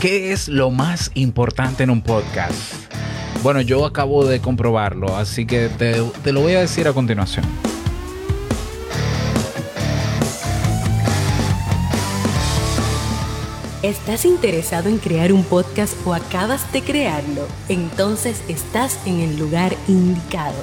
¿Qué es lo más importante en un podcast? Bueno, yo acabo de comprobarlo, así que te, lo voy a decir a continuación. ¿Estás interesado en crear un podcast o acabas de crearlo? Entonces estás en el lugar indicado,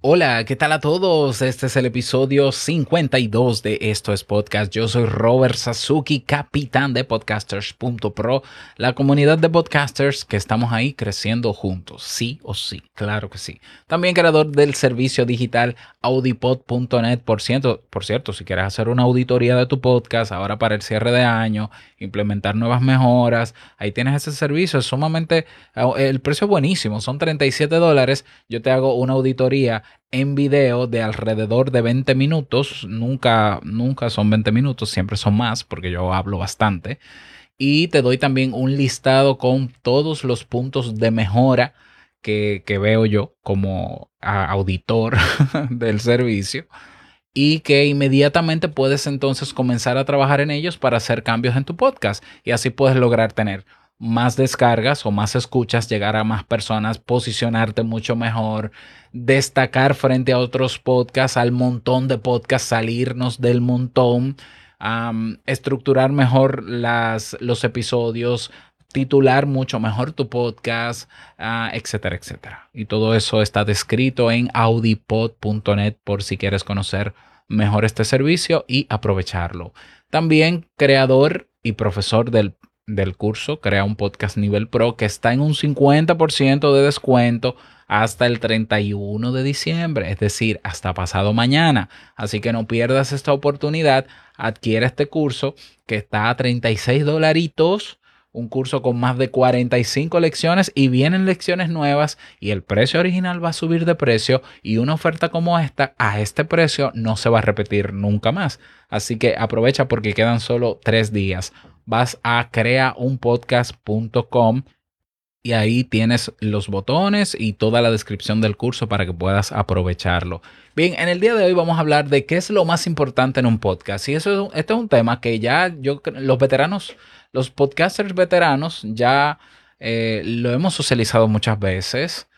Hola, ¿qué tal a todos? Este es el episodio 52 de Esto es Podcast. Yo soy Robert Sasuki, capitán de podcasters.pro, la comunidad de podcasters que estamos ahí creciendo juntos, sí o sí, claro que sí. También creador del servicio digital audipod.net. Por cierto, por cierto, si quieres hacer una auditoría de tu podcast ahora para el cierre de año, implementar nuevas mejoras, ahí tienes ese servicio, es sumamente, el precio es buenísimo, son 37 dólares, yo te hago una auditoría en video de alrededor de 20 minutos. Nunca, nunca son 20 minutos, siempre son más porque yo hablo bastante. Y te doy también un listado con todos los puntos de mejora que, que veo yo como auditor del servicio y que inmediatamente puedes entonces comenzar a trabajar en ellos para hacer cambios en tu podcast y así puedes lograr tener más descargas o más escuchas, llegar a más personas, posicionarte mucho mejor, destacar frente a otros podcasts, al montón de podcasts, salirnos del montón, estructurar mejor las, los episodios, titular mucho mejor tu podcast, ah, etcétera, etcétera. Y todo eso está descrito en audipod.net por si quieres conocer mejor este servicio y aprovecharlo. También creador y profesor del del curso Crea un podcast nivel pro que está en un 50% de descuento hasta el 31 de diciembre, es decir, hasta pasado mañana. Así que no pierdas esta oportunidad. Adquiere este curso que está a 36 dolaritos. Un curso con más de 45 lecciones y vienen lecciones nuevas y el precio original va a subir de precio y una oferta como esta a este precio no se va a repetir nunca más. Así que aprovecha porque quedan solo tres días vas a creaunpodcast.com y ahí tienes los botones y toda la descripción del curso para que puedas aprovecharlo. Bien, en el día de hoy vamos a hablar de qué es lo más importante en un podcast. Y eso, este es un tema que ya yo, los veteranos, los podcasters veteranos ya eh, lo hemos socializado muchas veces.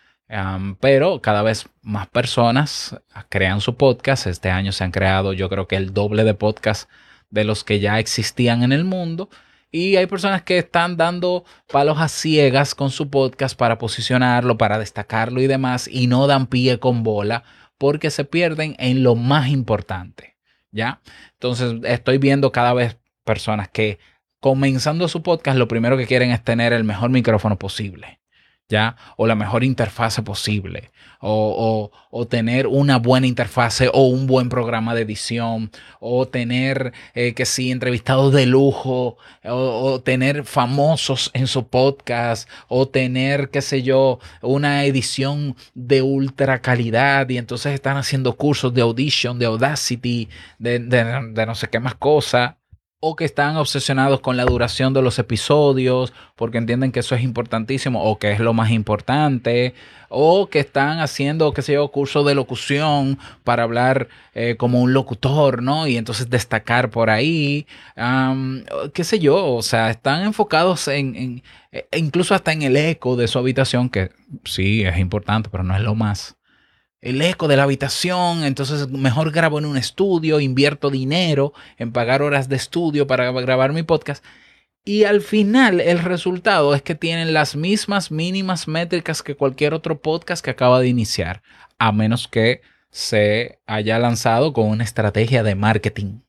pero cada vez más personas crean su podcast. Este año se han creado yo creo que el doble de podcasts de los que ya existían en el mundo. Y hay personas que están dando palos a ciegas con su podcast para posicionarlo, para destacarlo y demás, y no dan pie con bola porque se pierden en lo más importante. ¿Ya? Entonces estoy viendo cada vez personas que comenzando su podcast lo primero que quieren es tener el mejor micrófono posible. ¿Ya? O la mejor interfase posible, o, tener una buena interfase o un buen programa de edición, o tener, eh, que sí, entrevistados de lujo, o, tener famosos en su podcast, o tener, qué sé yo, una edición de ultra calidad, y entonces están haciendo cursos de audition, de Audacity, de, de no sé qué más cosa o que están obsesionados con la duración de los episodios porque entienden que eso es importantísimo o que es lo más importante, o que están haciendo, qué sé yo, curso de locución para hablar eh, como un locutor, ¿no? Y entonces destacar por ahí, qué sé yo, o sea, están enfocados en, en, e incluso hasta en el eco de su habitación, que sí es importante, pero no es lo más el eco de la habitación, entonces mejor grabo en un estudio, invierto dinero en pagar horas de estudio para grabar mi podcast. Y al final el resultado es que tienen las mismas mínimas métricas que cualquier otro podcast que acaba de iniciar, a menos que se haya lanzado con una estrategia de marketing.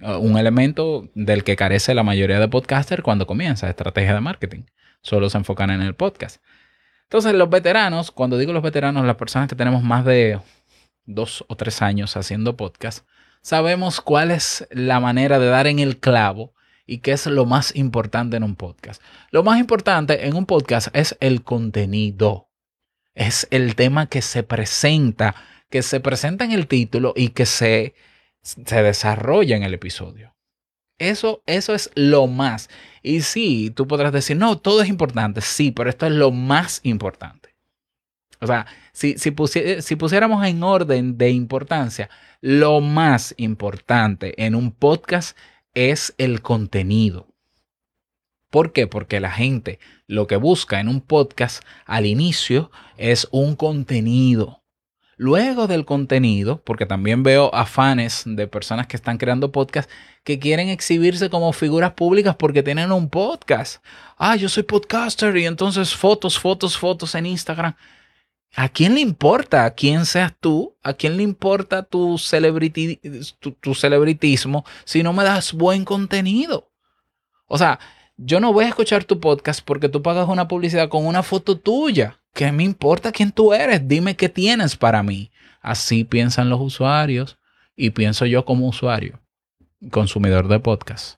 Uh, un elemento del que carece la mayoría de podcasters cuando comienza, estrategia de marketing. Solo se enfocan en el podcast. Entonces, los veteranos, cuando digo los veteranos, las personas que tenemos más de dos o tres años haciendo podcast, sabemos cuál es la manera de dar en el clavo ¿Y qué es lo más importante en un podcast? Lo más importante en un podcast es el contenido. Es el tema que se presenta, que se presenta en el título y que se, se desarrolla en el episodio. Eso, eso es lo más. Y sí, tú podrás decir, no, todo es importante. Sí, pero esto es lo más importante. O sea, si, si, si pusiéramos en orden de importancia, lo más importante en un podcast es el contenido. ¿Por qué? Porque la gente lo que busca en un podcast al inicio es un contenido. Luego del contenido, porque también veo afanes de personas que están creando podcasts que quieren exhibirse como figuras públicas porque tienen un podcast. Ah, yo soy podcaster y entonces fotos, fotos, fotos en Instagram. ¿A quién le importa quién seas tú? ¿A quién le importa tu, celebrity, tu, celebritismo si no me das buen contenido? O sea, yo no voy a escuchar tu podcast porque tú pagas una publicidad con una foto tuya. ¿Qué me importa quién tú eres? Dime qué tienes para mí. Así piensan los usuarios y pienso yo como usuario, consumidor de podcast.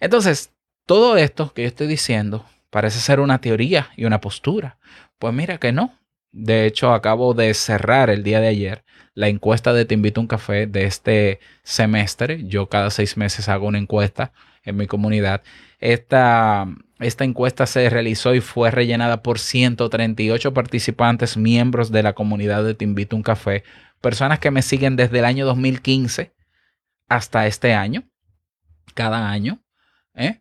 Entonces, todo esto que yo estoy diciendo parece ser una teoría y una postura. Pues mira que no, de hecho, acabo de cerrar el día de ayer la encuesta de Te invito a un café de este semestre. Yo cada seis meses hago una encuesta en mi comunidad. Esta, esta encuesta se realizó y fue rellenada por 138 participantes, miembros de la comunidad de Te invito a un café, personas que me siguen desde el año 2015 hasta este año, cada año. ¿eh?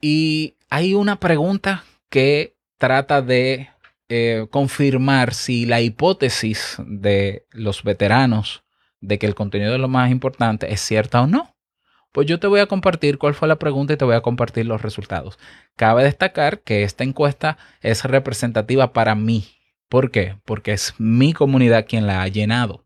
Y hay una pregunta que trata de eh, confirmar si la hipótesis de los veteranos de que el contenido es lo más importante es cierta o no. Pues yo te voy a compartir cuál fue la pregunta y te voy a compartir los resultados. Cabe destacar que esta encuesta es representativa para mí. ¿Por qué? Porque es mi comunidad quien la ha llenado.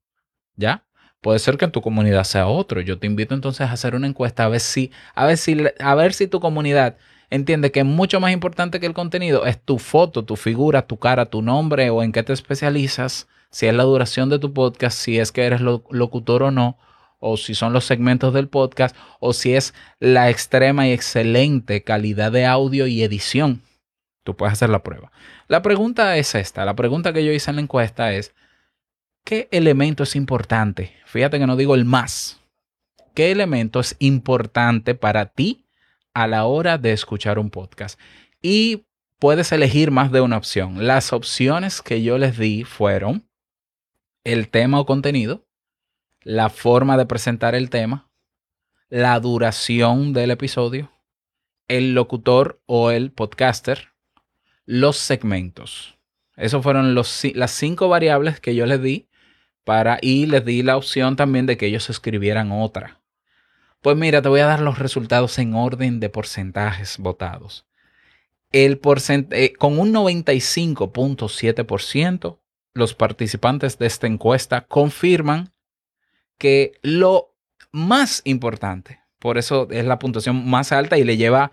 ¿Ya? Puede ser que en tu comunidad sea otro. Yo te invito entonces a hacer una encuesta a ver si, a ver si, a ver si tu comunidad entiende que mucho más importante que el contenido es tu foto, tu figura, tu cara, tu nombre o en qué te especializas, si es la duración de tu podcast, si es que eres locutor o no, o si son los segmentos del podcast, o si es la extrema y excelente calidad de audio y edición. Tú puedes hacer la prueba. La pregunta es esta, la pregunta que yo hice en la encuesta es, ¿qué elemento es importante? Fíjate que no digo el más. ¿Qué elemento es importante para ti a la hora de escuchar un podcast. Y puedes elegir más de una opción. Las opciones que yo les di fueron el tema o contenido, la forma de presentar el tema, la duración del episodio, el locutor o el podcaster, los segmentos. Esas fueron las cinco variables que yo les di para y les di la opción también de que ellos escribieran otra. Pues mira, te voy a dar los resultados en orden de porcentajes votados. El eh, con un 95.7%, los participantes de esta encuesta confirman que lo más importante, por eso es la puntuación más alta y le lleva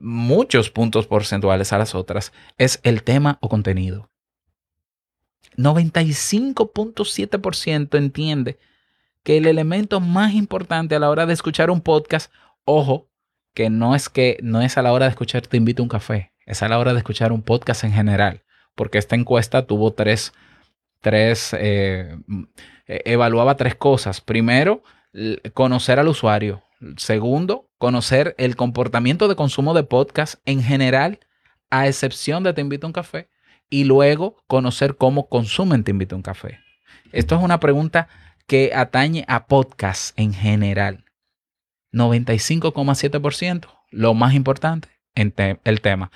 muchos puntos porcentuales a las otras, es el tema o contenido. 95.7% entiende que el elemento más importante a la hora de escuchar un podcast, ojo, que no es que no es a la hora de escuchar Te invito a un café, es a la hora de escuchar un podcast en general, porque esta encuesta tuvo tres, tres, eh, e, evaluaba tres cosas. Primero, conocer al usuario. Segundo, conocer el comportamiento de consumo de podcast en general, a excepción de Te invito a un café. Y luego, conocer cómo consumen Te invito a un café. Esto es una pregunta que atañe a podcast en general. 95,7%, lo más importante, en el tema.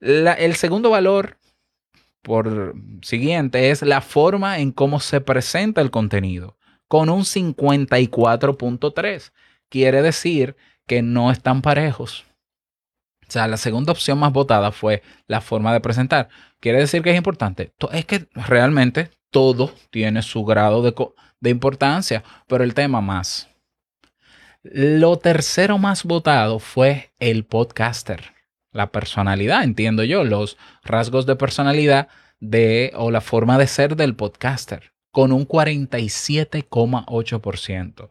el segundo valor por siguiente es la forma en cómo se presenta el contenido, con un 54.3. Quiere decir que no están parejos. O sea, la segunda opción más votada fue la forma de presentar. Quiere decir que es importante. Es que realmente todo tiene su grado de, de importancia, pero el tema más. Lo tercero más votado fue el podcaster, la personalidad, entiendo yo, los rasgos de personalidad de o la forma de ser del podcaster, con un 47,8%.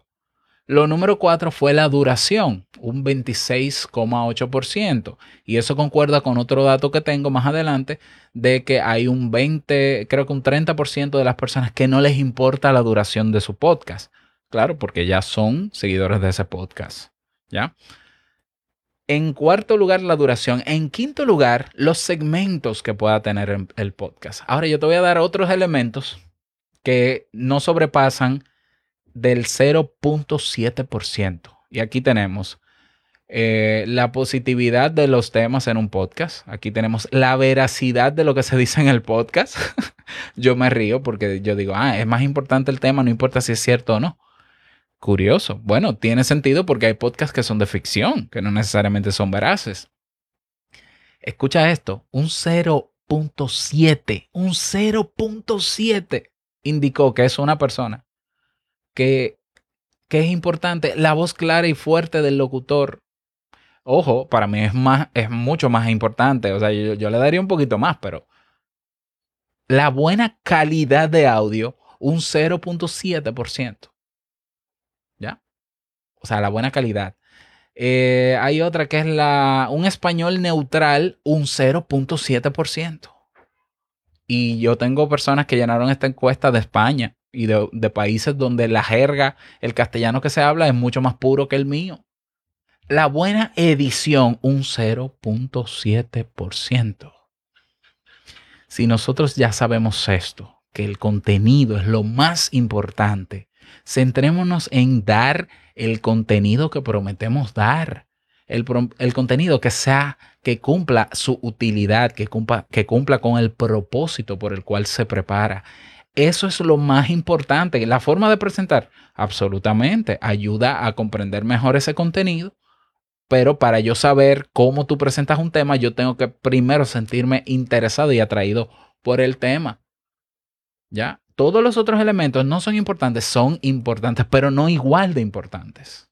Lo número cuatro fue la duración, un 26,8%. Y eso concuerda con otro dato que tengo más adelante, de que hay un 20, creo que un 30% de las personas que no les importa la duración de su podcast. Claro, porque ya son seguidores de ese podcast. ¿Ya? En cuarto lugar, la duración. En quinto lugar, los segmentos que pueda tener el podcast. Ahora yo te voy a dar otros elementos que no sobrepasan del 0.7%. Y aquí tenemos eh, la positividad de los temas en un podcast. Aquí tenemos la veracidad de lo que se dice en el podcast. yo me río porque yo digo, ah, es más importante el tema, no importa si es cierto o no. Curioso. Bueno, tiene sentido porque hay podcasts que son de ficción, que no necesariamente son veraces. Escucha esto, un 0.7, un 0.7 indicó que es una persona que, es importante la voz clara y fuerte del locutor. Ojo, para mí es, más, es mucho más importante. O sea, yo, yo le daría un poquito más, pero la buena calidad de audio, un 0.7%. ¿Ya? O sea, la buena calidad. Eh, hay otra que es la, un español neutral, un 0.7%. Y yo tengo personas que llenaron esta encuesta de España y de, países donde la jerga, el castellano que se habla es mucho más puro que el mío. La buena edición, un 0.7%. Si nosotros ya sabemos esto, que el contenido es lo más importante, centrémonos en dar el contenido que prometemos dar. El, el contenido que sea, que cumpla su utilidad, que que cumpla con el propósito por el cual se prepara. Eso es lo más importante. La forma de presentar, absolutamente, ayuda a comprender mejor ese contenido. Pero para yo saber cómo tú presentas un tema, yo tengo que primero sentirme interesado y atraído por el tema. ¿Ya? Todos los otros elementos no son importantes, son importantes, pero no igual de importantes.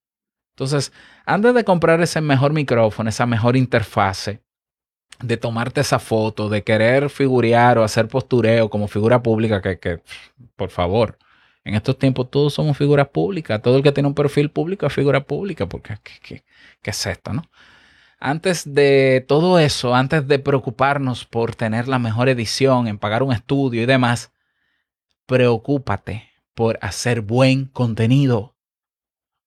Entonces, antes de comprar ese mejor micrófono, esa mejor interfase, de tomarte esa foto, de querer figurear o hacer postureo como figura pública, que, por favor, en estos tiempos todos somos figuras públicas. Todo el que tiene un perfil público es figura pública, porque ¿qué, es esto, no? Antes de todo eso, antes de preocuparnos por tener la mejor edición, en pagar un estudio y demás, preocúpate por hacer buen contenido.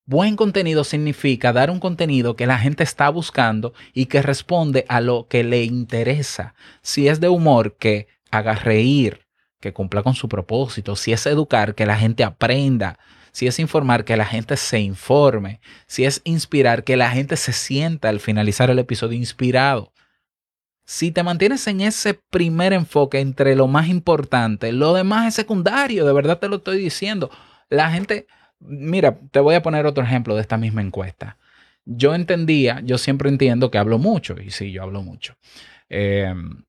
Buen contenido significa dar un contenido que la gente está buscando y que responde a lo que le interesa. Si es de humor, que haga reír, que cumpla con su propósito. Si es educar, que la gente aprenda. Si es informar, que la gente se informe. Si es inspirar, que la gente se sienta al finalizar el episodio inspirado. Si te mantienes en ese primer enfoque entre lo más importante, lo demás es secundario, de verdad te lo estoy diciendo. La gente, Mira, te voy a poner otro ejemplo de esta misma encuesta. Yo entendía, yo siempre entiendo que hablo mucho, y sí, yo hablo mucho. Em,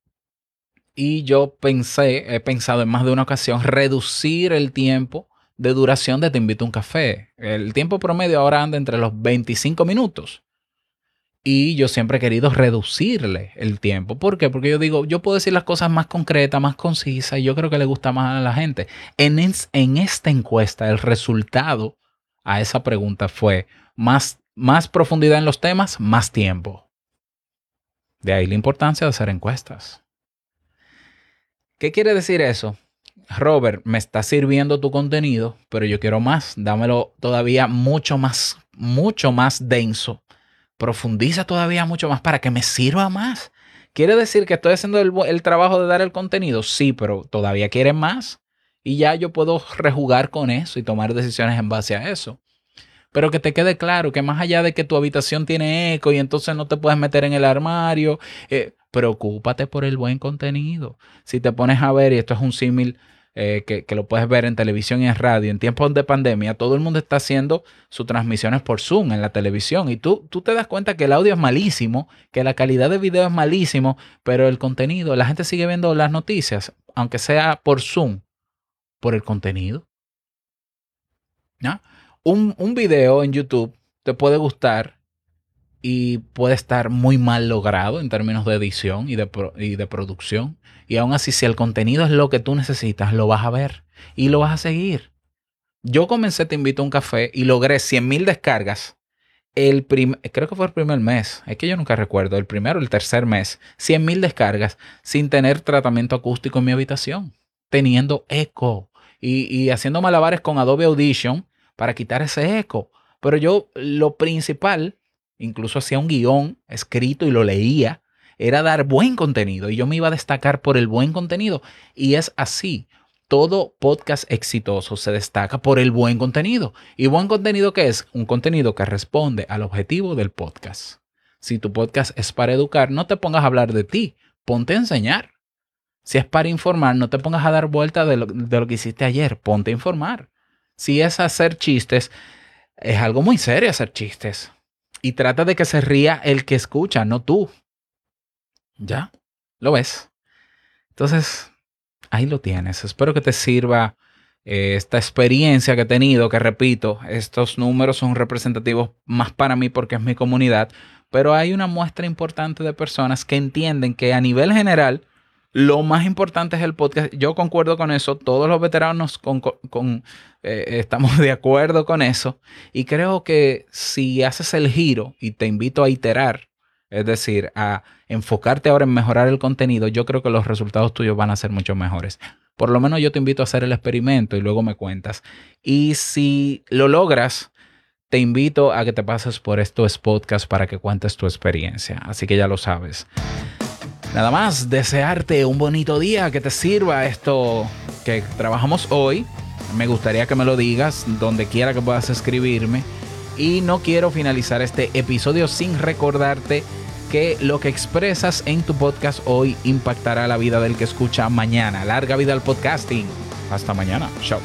y yo pensé, he pensado en más de una ocasión, reducir el tiempo de duración de Te invito a un café. El tiempo promedio ahora anda entre los 25 minutos. Y yo siempre he querido reducirle el tiempo. ¿Por qué? Porque yo digo, yo puedo decir las cosas más concretas, más concisas, y yo creo que le gusta más a la gente. En, en esta encuesta, el resultado a esa pregunta fue más, más profundidad en los temas, más tiempo. De ahí la importancia de hacer encuestas. ¿Qué quiere decir eso? Robert, me está sirviendo tu contenido, pero yo quiero más. Dámelo todavía mucho más, mucho más denso profundiza todavía mucho más para que me sirva más. ¿Quiere decir que estoy haciendo el, trabajo de dar el contenido? Sí, pero todavía quieren más. Y ya yo puedo rejugar con eso y tomar decisiones en base a eso. Pero que te quede claro que más allá de que tu habitación tiene eco y entonces no te puedes meter en el armario, eh, preocúpate por el buen contenido. Si te pones a ver, y esto es un símil eh, que, lo puedes ver en televisión y en radio, en tiempos de pandemia, todo el mundo está haciendo sus transmisiones por Zoom en la televisión. Y tú, tú te das cuenta que el audio es malísimo, que la calidad de video es malísimo, pero el contenido, la gente sigue viendo las noticias, aunque sea por Zoom, por el contenido. Un, un video en YouTube te puede gustar y puede estar muy mal logrado en términos de edición y de, y de, producción. Y aún así, si el contenido es lo que tú necesitas, lo vas a ver y lo vas a seguir. Yo comencé Te invito a un café y logré 100 mil descargas. El creo que fue el primer mes, es que yo nunca recuerdo, el primero o el tercer mes, 100 mil descargas sin tener tratamiento acústico en mi habitación, teniendo eco y, y haciendo malabares con Adobe Audition para quitar ese eco. Pero yo lo principal, incluso hacía un guion escrito y lo leía, era dar buen contenido y yo me iba a destacar por el buen contenido. Y es así. Todo podcast exitoso se destaca por el buen contenido. ¿Y buen contenido qué es? Un contenido que responde al objetivo del podcast. Si tu podcast es para educar, no te pongas a hablar de ti, ponte a enseñar. Si es para informar, no te pongas a dar vuelta de lo, de lo que hiciste ayer, ponte a informar. Si es hacer chistes, es algo muy serio hacer chistes. Y trata de que se ría el que escucha, no tú. ¿Ya? ¿Lo ves? Entonces, ahí lo tienes. Espero que te sirva eh, esta experiencia que he tenido, que repito, estos números son representativos más para mí porque es mi comunidad, pero hay una muestra importante de personas que entienden que a nivel general, lo más importante es el podcast. Yo concuerdo con eso. Todos los veteranos con, eh, estamos de acuerdo con eso. Y creo que si haces el giro y te invito a iterar, es decir, a enfocarte ahora en mejorar el contenido, yo creo que los resultados tuyos van a ser mucho mejores. Por lo menos yo te invito a hacer el experimento y luego me cuentas. Y si lo logras, te invito a que te pases por estos podcasts para que cuentes tu experiencia. Así que ya lo sabes. Nada más, desearte un bonito día, que te sirva esto que trabajamos hoy. Me gustaría que me lo digas donde quiera que puedas escribirme. Y no quiero finalizar este episodio sin recordarte que lo que expresas en tu podcast hoy impactará la vida del que escucha mañana. Larga vida al podcasting. Hasta mañana. Chao.